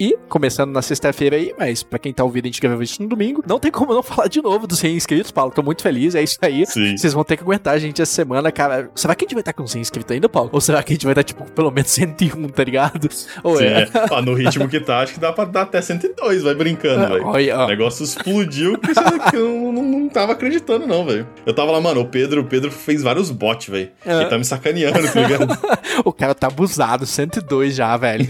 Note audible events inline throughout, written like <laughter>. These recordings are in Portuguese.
E, começando na sexta-feira aí, mas pra quem tá ouvindo, a gente gravou isso no domingo. Não tem como não falar de novo dos 100 inscritos, Paulo. Tô muito feliz, é isso aí. Sim. Vocês vão ter que aguentar a gente essa semana, cara. Será que a gente vai estar com 100 inscritos ainda, Paulo? Ou será que a gente vai estar, tipo, pelo menos 101, tá ligado? Ou Sim, é? é. Ah, no ritmo que tá, acho que dá pra dar até 102, vai brincando, velho. Olha, ó. O negócio explodiu que eu não, não tava acreditando, não, velho. Eu tava lá, mano, o Pedro, o Pedro fez vários bots, velho. É. Ele tá me sacaneando, tá ligado? <laughs> O cara tá abusado, 102 já, velho.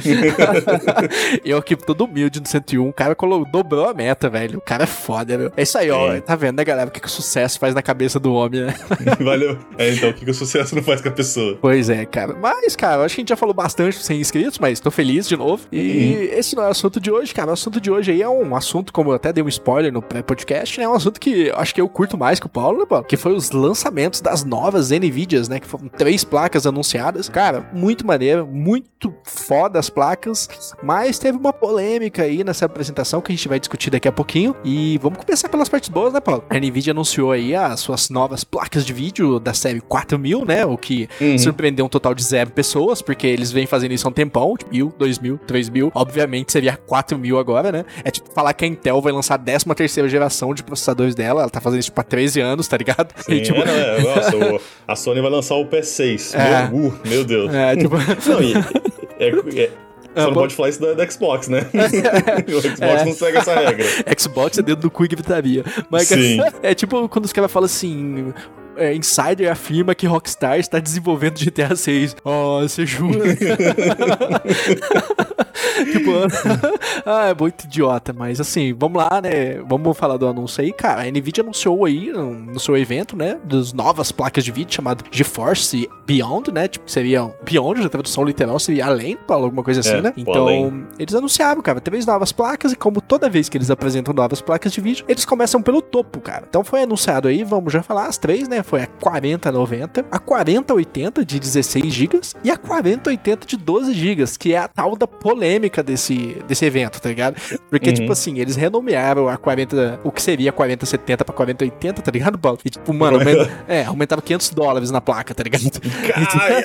<laughs> eu aqui todo humilde no 101, o cara colocou, dobrou a meta, velho. O cara é foda, meu. É isso aí, ó. É. Tá vendo, né, galera? O que, que o sucesso faz na cabeça do homem, né? <laughs> Valeu. É, então, o que, que o sucesso não faz com a pessoa? Pois é, cara. Mas, cara, eu acho que a gente já falou bastante 100 inscritos, mas tô feliz de novo. E esse não é o assunto de hoje, cara. O assunto de hoje aí é um assunto, como eu até dei um spoiler no pré-podcast, né? É um assunto que acho que eu curto mais que o Paulo, né, Paulo? Que foi os lançamentos das novas NVIDIAs, né? Que foram três placas anunciadas. Cara, muito maneiro, muito foda as placas, mas teve uma polêmica aí nessa apresentação que a gente vai discutir daqui a pouquinho. E vamos começar pelas partes boas, né, Paulo? A NVIDIA anunciou aí as suas novas placas de vídeo da série 4000, né? O que Uhum. surpreendeu um total de zero pessoas, porque eles vêm fazendo isso há um tempão, tipo, mil, dois mil, três mil, obviamente seria quatro mil agora, né? É tipo falar que a Intel vai lançar a 13 terceira geração de processadores dela, ela tá fazendo isso tipo há 13 anos, tá ligado? Sim, <laughs> E, tipo, é, nossa, o- a Sony vai lançar o PS6. É. Meu, uh, meu Deus. é, tipo, Não, e. <laughs> É, é- <laughs> É, só não pode falar isso da, da Xbox, né? <laughs> o Xbox É. não segue essa regra. Xbox é dentro do cu e gritaria. Mas Sim. é tipo quando os caras falam assim. É, Insider afirma que Rockstar está desenvolvendo GTA 6. Oh, você jura? <laughs> tipo, <laughs> ah, é muito idiota, mas assim, vamos lá, né? Vamos falar do anúncio aí, cara. A Nvidia anunciou aí no, seu evento, né? Das novas placas de vídeo chamado GeForce Beyond, né? Tipo, seria Beyond, a tradução literal seria além, alguma coisa assim, É, né? Então, além. eles anunciaram, cara, três novas placas e como toda vez que eles apresentam novas placas de vídeo, eles começam pelo topo, cara. Então foi anunciado aí, vamos já falar as três, né? Foi a 4090, a 4080 de 16 GB e a 4080 de 12 GB, que é a tal da polêmica desse, desse evento, tá ligado? Porque, Uhum. tipo assim, eles renomearam a 40, o que seria a 4070 pra 4080, tá ligado, Paulo? E tipo, mano, aumenta, <laughs> é, aumentaram 500 dólares na placa, tá ligado? Ai,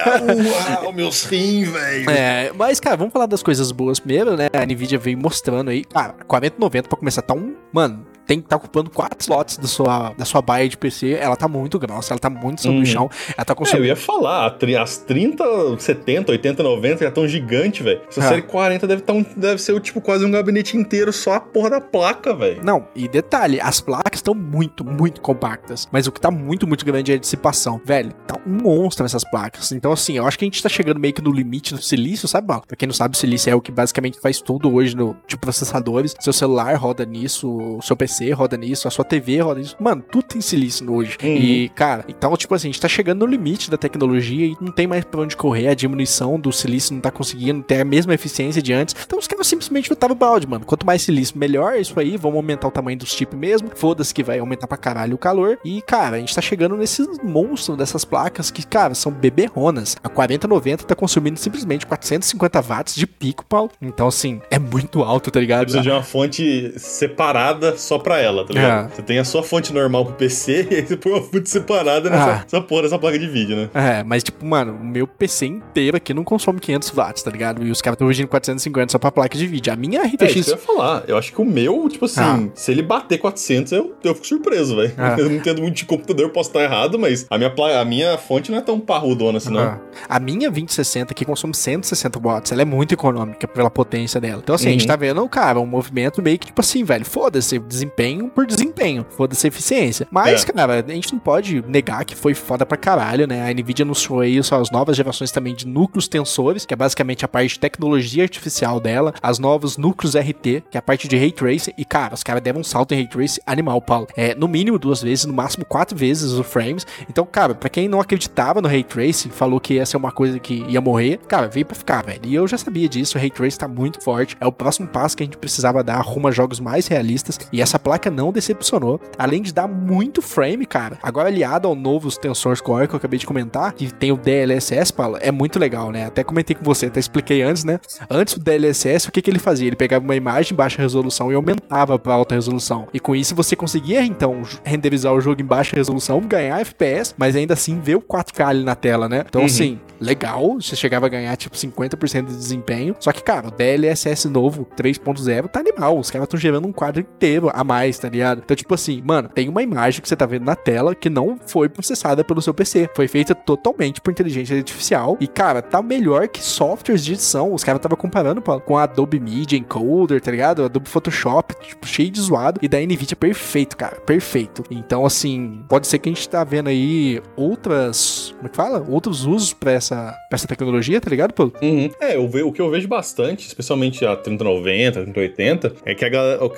<laughs> uau, meus rins, velho. É, mas, cara, vamos falar das coisas boas primeiro, né? A Nvidia veio mostrando aí, cara, 4090 pra começar, tá um. Mano, tem que tá ocupando quatro slots da sua, da sua baia de PC. Ela tá muito grossa, ela tá muito sobre o Uhum. chão. Ela tá É, eu consumindo. ia falar, as 30, 70, 80, 90 já tão gigante, velho. Essa Ah. série 40 deve, tá um, deve ser tipo quase um gabinete inteiro só a porra da placa, velho. Não, e detalhe, as placas estão muito, muito compactas. Mas o que tá muito, muito grande é a dissipação. Velho, tá um monstro essas placas. Então, assim, eu acho que a gente tá chegando meio que no limite do silício, sabe, Paulo? Pra quem não sabe, o silício é o que basicamente faz tudo hoje no de processadores. Seu celular roda nisso, o seu PC roda nisso, a sua TV roda nisso. Mano, tudo tem silício hoje. Uhum. E, cara, então, tipo assim, a gente tá chegando no limite da tecnologia e não tem mais pra onde correr. A diminuição do silício não tá conseguindo ter a mesma eficiência de antes. Então, os caras simplesmente chutaram o balde, mano. Quanto mais silício, melhor. É isso aí. Vamos aumentar o tamanho dos chips mesmo. Foda-se que vai aumentar pra caralho o calor. E, cara, a gente tá chegando nesses monstros dessas placas que, cara, são beberronas. A 4090 tá consumindo simplesmente 450 watts de pico, Paulo. Então, assim, é muito alto, tá ligado? Precisa de uma fonte separada só pra ela, tá ligado? É. Você tem a sua fonte normal pro PC <laughs> e aí você põe uma fonte separada nessa, Ah. nessa porra dessa placa de vídeo, né? É, mas tipo, mano, o meu PC inteiro aqui não consome 500 watts, tá ligado? E os caras estão exigindo 450 só pra placa de vídeo. A minha É isso RTX... que eu ia falar. Eu acho que o meu, tipo assim, Ah. se ele bater 400, eu, eu fico surpreso, velho. Ah. <laughs> Eu não entendo muito de computador, posso estar errado, mas a minha, pla- a minha fonte não é tão parrudona assim, não. Ah, A minha 2060 aqui consome 160 watts. Ela é muito econômica pela potência dela. Então, assim, a gente Uhum. tá vendo, cara, um movimento meio que, tipo assim, velho, foda-se desempenho por desempenho. Foda-se eficiência. Mas, É. cara, a gente não pode negar que foi foda pra caralho, né? A Nvidia anunciou aí suas novas gerações também de núcleos tensores, que é basicamente a parte de tecnologia artificial dela. As novos núcleos RT, que é a parte de Ray Tracing. E, cara, os caras deram um salto em Ray Tracing animal, Paulo. É, no mínimo duas vezes, no máximo quatro vezes o frames. Então, cara, pra quem não acreditava no Ray Tracing, falou que ia ser uma coisa que ia morrer, cara, veio pra ficar, velho. E eu já sabia disso, o Ray Tracing tá muito forte. É o próximo passo que a gente precisava dar rumo a jogos mais realistas. E essa placa não decepcionou. Além de dar muito frame, cara. Agora aliado ao novo Tensor Core que eu acabei de comentar, que tem o DLSS, Paulo, é muito legal, né? Até comentei com você, até expliquei antes, né? Antes do DLSS, o que, que ele fazia? Ele pegava uma imagem em baixa resolução e aumentava para alta resolução. E com isso você conseguia então renderizar o jogo em baixa resolução, ganhar FPS, mas ainda assim ver o 4K ali na tela, né? Então, uhum. assim, legal, você chegava a ganhar tipo 50% de desempenho. Só que, cara, o DLSS novo 3.0 tá animal. Os caras estão gerando um quadro inteiro a mais, tá ligado? Então, tipo assim, mano, tem uma imagem que você tá vendo na tela que não foi processada pelo seu PC. Foi feita totalmente por inteligência artificial. E, cara, tá melhor que softwares de edição. Os caras estavam comparando com a Adobe Media Encoder, tá ligado? Adobe Photoshop, tipo, cheio de zoado. E da NVIDIA perfeito, cara. Perfeito. Então, assim, pode ser que a gente tá vendo aí outras. Como é que fala? Outros usos pra essa pra essa tecnologia, tá ligado, Paulo? Uhum. É, eu ve, o que eu vejo bastante, especialmente a 3090, 3080, é que a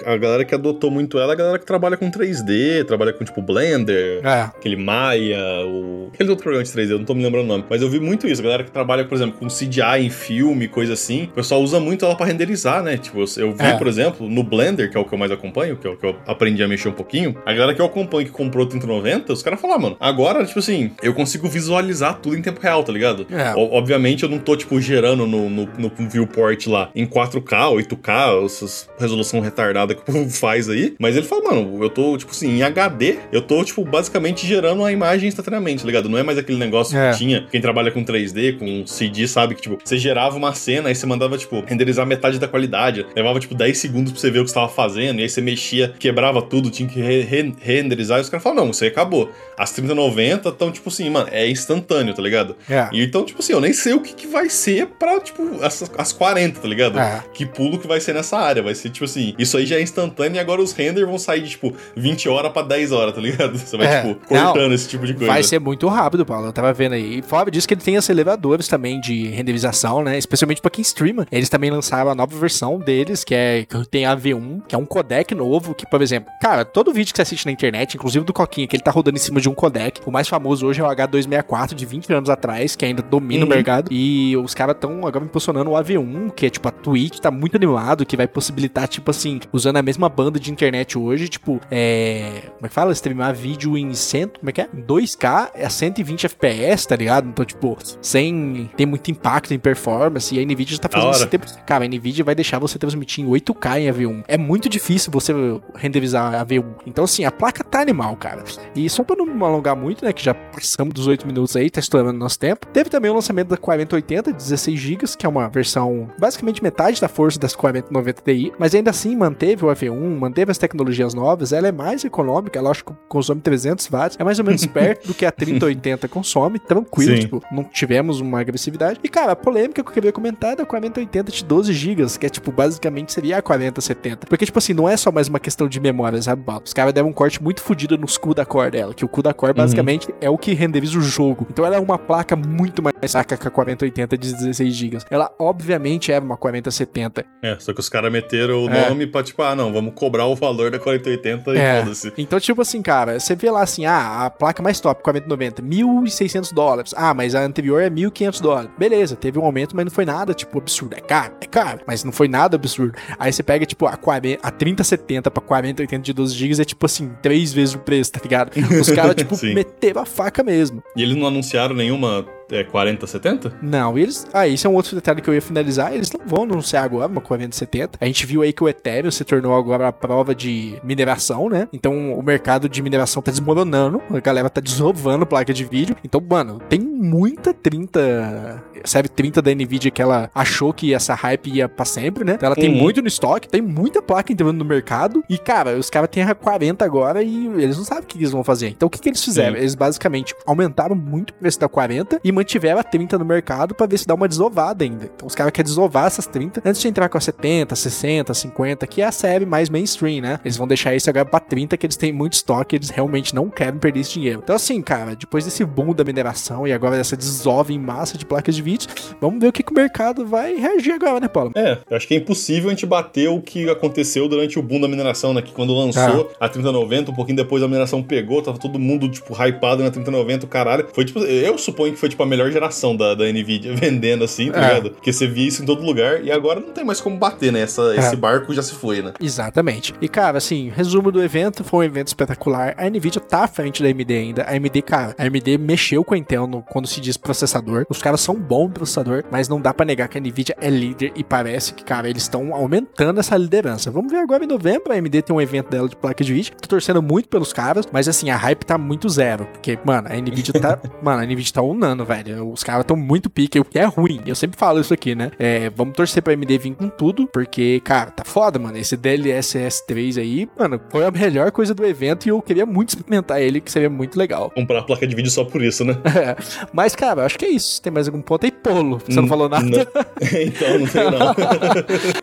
a galera que adotou muito ela é a galera que trabalha com 3D, trabalha com tipo Blender, é. aquele Maya, o... aquele outro programa de 3D, eu não tô me lembrando o nome. Mas eu vi muito isso, a galera que trabalha, por exemplo, com CGI em filme, coisa assim, o pessoal usa muito ela pra renderizar, né? Tipo, eu, vi, é. por exemplo, no Blender, que é o que eu mais acompanho, que é o que eu aprendi a mexer um pouquinho, a galera que eu acompanho que comprou 3090, os caras falaram, ah, mano, agora, tipo assim, eu consigo visualizar tudo em tempo real, tá ligado? É. Obviamente eu não tô, tipo, gerando no, no, no, viewport lá em 4K, 8K, essas resolução retardada que o povo faz aí. Mas ele fala, mano, eu tô, tipo assim, em HD, eu tô, tipo, basicamente gerando a imagem instantaneamente, tá ligado? Não é mais aquele negócio é. que tinha. Quem trabalha com 3D, com CD, sabe que, tipo, você gerava uma cena, aí você mandava, tipo, renderizar metade da qualidade. Levava, tipo, 10 segundos pra você ver o que você tava fazendo, e aí você mexia, quebrava tudo, tinha que re re renderizar. E os caras falaram, não, aí acabou. As 3090 estão, tipo assim, mano, é instantâneo, tá ligado? É. E então, tipo assim, eu nem sei o que, que vai ser pra, tipo, as, as 40, tá ligado? É. Que pulo que vai ser nessa área. Vai ser, tipo assim, isso aí já é instantâneo e agora os renders vão sair de, tipo, 20 horas pra 10 horas, tá ligado? Você vai, é. tipo, cortando Não, esse tipo de coisa. Vai ser muito rápido, Paulo. Eu tava vendo aí. Fora disso que ele tem aceleradores também de renderização, né? Especialmente pra quem streama. Eles também lançaram a nova versão deles, que é que tem a V1, que é um codec novo, que, por exemplo, cara, todo vídeo que você assiste na internet, inclusive do Coquinha, que ele tá rodando em cima de um codec. O mais famoso hoje é o H264 de 20 anos atrás, que ainda domina uhum. o mercado. E os caras estão agora impulsionando o AV1, que é tipo a Twitch, tá muito animado, que vai possibilitar, tipo assim, usando a mesma banda de internet hoje, tipo, é. Como é que fala? Streamar vídeo em 100, como é que é? 2K é 120 FPS, tá ligado? Então, tipo, sem ter muito impacto em performance. E a Nvidia já tá fazendo esse tempo. Cara, a Nvidia vai deixar você transmitir em 8K em AV1. É muito difícil você renderizar AV1. Então, assim, a placa tá animal, cara. E só pra não alongar muito, né? Que já passamos dos 8 minutos aí, tá estourando nosso tempo. Teve também o lançamento da 4080 de 16 GB, que é uma versão basicamente metade da força das 4090 Ti, mas ainda assim manteve o AV1, manteve as tecnologias novas, ela é mais econômica, ela acho que consome 300 watts, é mais ou menos <laughs> perto do que a 3080 consome, tranquilo, Sim. tipo, não tivemos uma agressividade. E cara, a polêmica que eu queria comentar é da 4080 de 12 GB, que é tipo, basicamente seria a 4070. Porque tipo assim, não é só mais uma questão de memória, sabe? Os caras deram um corte muito fodido nos CUDA core dela, que o CUDA core uhum. basicamente é o que renderiza o jogo. Então ela é uma placa muito mais fraca que a 4080 de 16 GB. Ela obviamente era uma 4070. É, só que os caras meteram o é. nome pra tipo, ah, não, vamos cobrar o valor da 4080 e é. foda-se. Então, tipo assim, cara, você vê lá assim, ah, a placa mais top, 4090, 1.600 dólares. Ah, mas a anterior é 1.500 dólares. Beleza, teve um aumento, mas não foi nada, tipo, absurdo. É caro, é caro, mas não foi nada absurdo. Aí você pega, tipo, a, 40, a 3070 pra 4080 de 12 GB é tipo assim, três vezes o preço, tá ligado? Os caras, <laughs> tipo, meteram a faca mesmo. E eles não anunciaram nenhuma é 4070? Não, eles. Ah, esse é um outro detalhe que eu ia finalizar. Eles não vão anunciar agora uma 4070. A gente viu aí que o Ethereum se tornou agora a prova de mineração, né? Então o mercado de mineração tá desmoronando. A galera tá desovando placa de vídeo. Então, mano, tem muita 30. Série 30 da Nvidia que ela achou que essa hype ia pra sempre, né? Então, ela tem uhum. muito no estoque, tem muita placa entrando no mercado. E, cara, os caras têm a 40 agora e eles não sabem o que eles vão fazer. Então, o que, que eles fizeram? Sim. Eles basicamente aumentaram muito o preço da 40 e mantiveram a 30 no mercado para ver se dá uma desovada ainda. Então os caras querem desovar essas 30 antes de entrar com a 70, 60, 50, que é a série mais mainstream, né? Eles vão deixar isso agora pra 30, que eles têm muito estoque, eles realmente não querem perder esse dinheiro. Então, assim, cara, depois desse boom da mineração e agora dessa desova em massa de placas de vídeo, vamos ver o que, que o mercado vai reagir agora, né, Paulo? É, eu acho que é impossível a gente bater o que aconteceu durante o boom da mineração, né? Que quando lançou ah. a 3090, um pouquinho depois a mineração pegou, tava todo mundo, tipo, hypado na 3090, caralho. Foi tipo, eu suponho que foi tipo a melhor geração da, da Nvidia <laughs> vendendo assim, tá é. ligado? Porque você via isso em todo lugar e agora não tem mais como bater, né? Essa, é. Esse barco já se foi, né? Exatamente. E, cara, assim, resumo do evento, foi um evento espetacular. A Nvidia tá à frente da AMD ainda. A AMD, cara, a AMD mexeu com a Intel no, quando se diz processador. Os caras são bons processador, mas não dá para negar que a Nvidia é líder e parece que, cara, eles estão aumentando essa liderança. Vamos ver agora em novembro, a AMD tem um evento dela de placa de vídeo. Tô torcendo muito pelos caras, mas assim, a hype tá muito zero. Porque, mano, a Nvidia tá. <laughs> mano, a Nvidia tá unando, velho. Os caras tão muito pique, o que é ruim. Eu sempre falo isso aqui, né? É, vamos torcer pra AMD vir com tudo, porque, cara, tá foda, mano. Esse DLSS 3 aí, mano, foi a melhor coisa do evento e eu queria muito experimentar ele, que seria muito legal. <laughs> Comprar a placa de vídeo só por isso, né? É. <laughs> Mas, cara, acho que é isso. Tem mais algum ponto aí, Polo? Você não falou nada? Não. <laughs> então, não tenho não.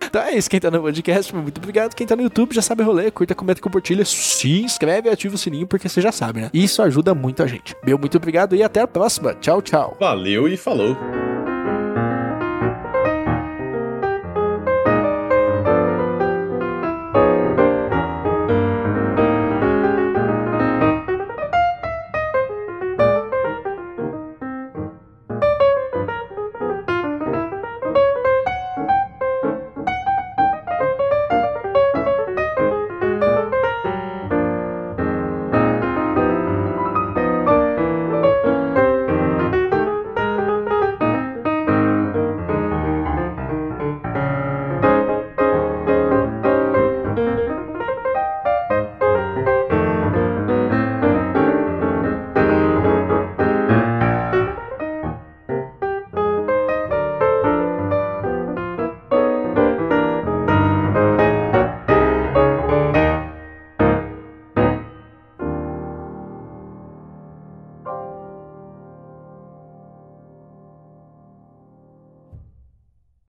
então é isso. Quem tá no podcast, muito obrigado. Quem tá no YouTube já sabe rolê. Curta, comenta, compartilha, se inscreve e ativa o sininho, porque você já sabe, né? Isso ajuda muito a gente. Meu muito obrigado e até a próxima. Tchau, tchau. Valeu e falou.